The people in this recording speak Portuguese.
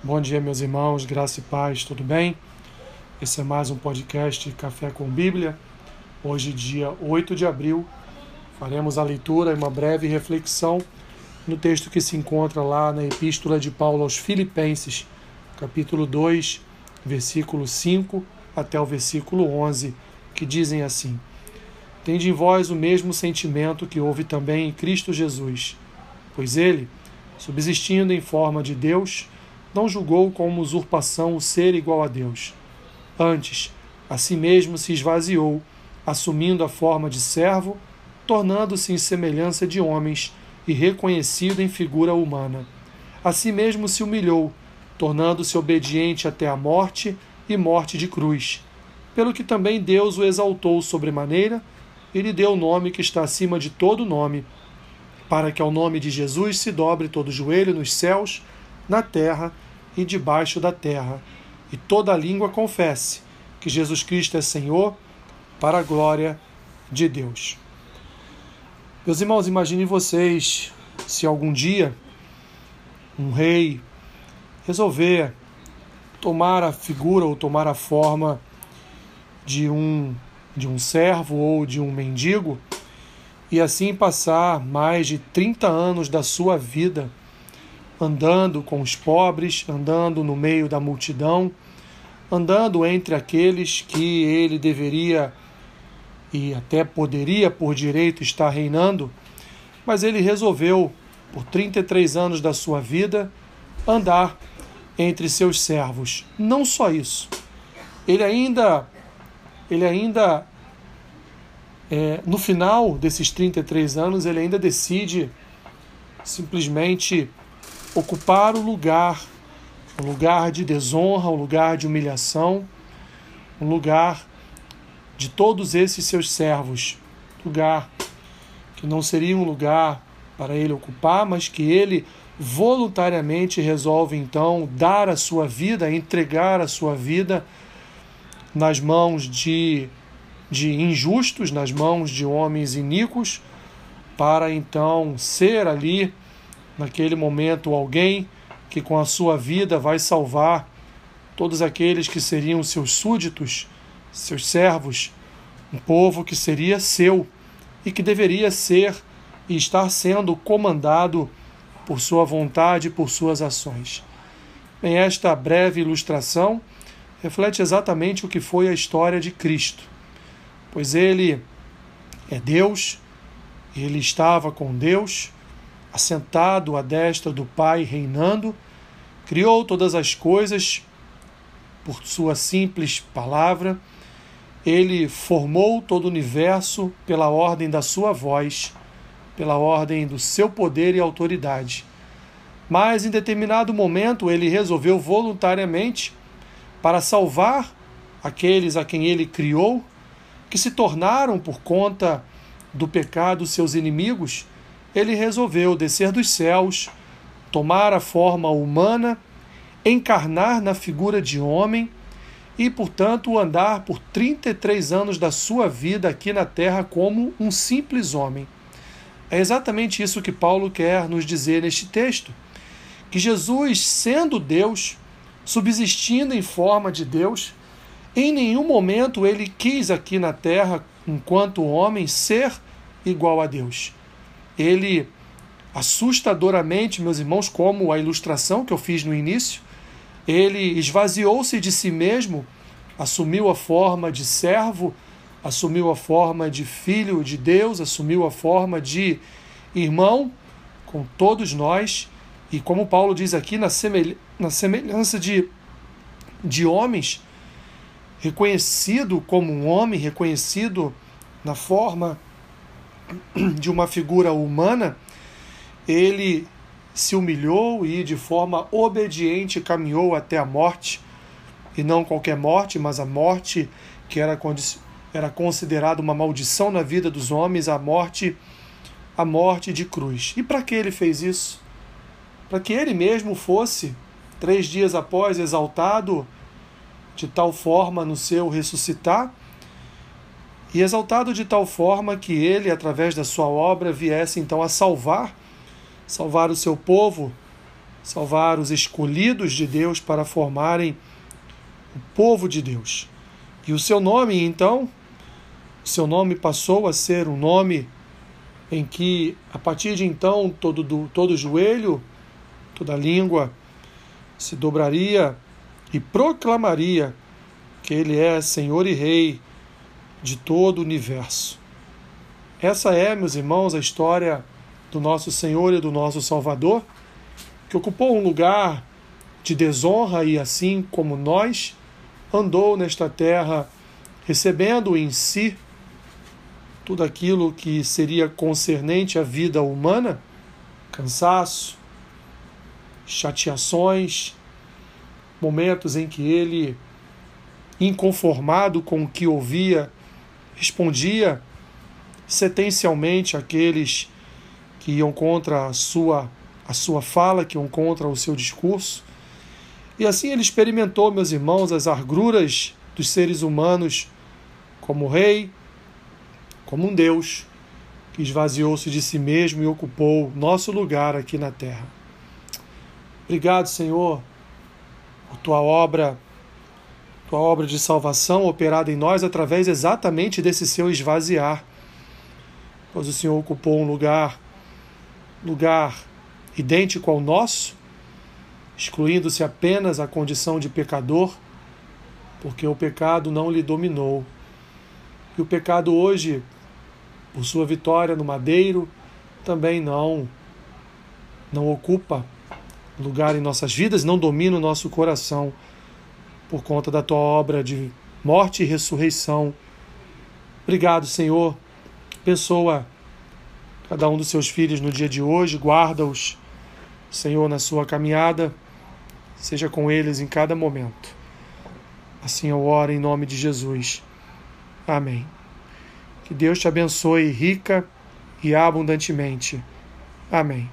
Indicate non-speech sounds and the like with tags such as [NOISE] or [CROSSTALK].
Bom dia, meus irmãos, graça e paz, tudo bem? Esse é mais um podcast Café com Bíblia. Hoje, dia 8 de abril, faremos a leitura e uma breve reflexão no texto que se encontra lá na Epístola de Paulo aos Filipenses, capítulo 2, versículo 5 até o versículo 11, que dizem assim: Tende em vós o mesmo sentimento que houve também em Cristo Jesus, pois ele, subsistindo em forma de Deus, não julgou como usurpação o ser igual a Deus. Antes, a si mesmo se esvaziou, assumindo a forma de servo, tornando-se em semelhança de homens e reconhecido em figura humana. A si mesmo se humilhou, tornando-se obediente até a morte e morte de cruz. Pelo que também Deus o exaltou sobremaneira e lhe deu o nome que está acima de todo nome, para que ao nome de Jesus se dobre todo joelho nos céus na terra e debaixo da terra, e toda língua confesse que Jesus Cristo é Senhor, para a glória de Deus. Meus irmãos, imaginem vocês se algum dia um rei resolver tomar a figura ou tomar a forma de um de um servo ou de um mendigo e assim passar mais de 30 anos da sua vida andando com os pobres, andando no meio da multidão, andando entre aqueles que ele deveria e até poderia por direito estar reinando, mas ele resolveu, por 33 anos da sua vida, andar entre seus servos. Não só isso, ele ainda, ele ainda, é, no final desses 33 anos, ele ainda decide simplesmente ocupar o lugar, um lugar de desonra, um lugar de humilhação, um lugar de todos esses seus servos, lugar que não seria um lugar para ele ocupar, mas que ele voluntariamente resolve então dar a sua vida, entregar a sua vida nas mãos de, de injustos, nas mãos de homens iníquos, para então ser ali naquele momento alguém que com a sua vida vai salvar todos aqueles que seriam seus súditos, seus servos, um povo que seria seu e que deveria ser e estar sendo comandado por sua vontade e por suas ações. Bem, esta breve ilustração reflete exatamente o que foi a história de Cristo, pois ele é Deus, ele estava com Deus, assentado à destra do Pai, reinando, criou todas as coisas por sua simples palavra, ele formou todo o universo pela ordem da sua voz, pela ordem do seu poder e autoridade. Mas em determinado momento ele resolveu voluntariamente para salvar aqueles a quem ele criou, que se tornaram por conta do pecado seus inimigos ele resolveu descer dos céus, tomar a forma humana, encarnar na figura de homem e, portanto, andar por 33 anos da sua vida aqui na terra como um simples homem. É exatamente isso que Paulo quer nos dizer neste texto: que Jesus, sendo Deus, subsistindo em forma de Deus, em nenhum momento ele quis aqui na terra, enquanto homem, ser igual a Deus ele assustadoramente, meus irmãos, como a ilustração que eu fiz no início, ele esvaziou-se de si mesmo, assumiu a forma de servo, assumiu a forma de filho de Deus, assumiu a forma de irmão com todos nós, e como Paulo diz aqui, na, na semelhança de, de homens, reconhecido como um homem, reconhecido na forma [CLEARS THROAT] de uma figura humana, ele se humilhou e de forma obediente caminhou até a morte, e não qualquer morte, mas a morte que era, era considerada uma maldição na vida dos homens, a morte a morte de cruz. E para que ele fez isso? Para que ele mesmo fosse, três dias após, exaltado de tal forma no seu ressuscitar, e exaltado de tal forma que ele, através da sua obra, viesse então a salvar, salvar o seu povo, salvar os escolhidos de Deus para formarem o povo de Deus. E o seu nome, então, o seu nome passou a ser um nome em que, a partir de então, todo, do, todo joelho, toda língua se dobraria e proclamaria que Ele é Senhor e Rei de todo o universo. Essa é, meus irmãos, a história do nosso Senhor e do nosso Salvador, que ocupou um lugar de desonra e, assim como nós, andou nesta terra recebendo em si tudo aquilo que seria concernente à vida humana, cansaço, chateações, momentos em que ele, inconformado com o que ouvia, respondia sentencialmente àqueles que iam contra a sua, a sua fala, que iam contra o seu discurso. E assim ele experimentou, meus irmãos, as agruras dos seres humanos como rei, como um Deus que esvaziou-se de si mesmo e ocupou nosso lugar aqui na terra. Obrigado, Senhor, por tua obra, tua obra de salvação operada em nós através exatamente desse seu esvaziar. Pois o Senhor ocupou um lugar, lugar idêntico ao nosso, excluindo-se apenas a condição de pecador, porque o pecado não lhe dominou. E o pecado hoje por sua vitória no madeiro, também não não ocupa lugar em nossas vidas, não domina o nosso coração por conta da tua obra de morte e ressurreição. Obrigado, Senhor. Pessoa cada um dos seus filhos no dia de hoje, guarda-os, Senhor, na sua caminhada, seja com eles em cada momento. Assim eu oro em nome de Jesus. Amém. Que Deus te abençoe rica e abundantemente. Amém.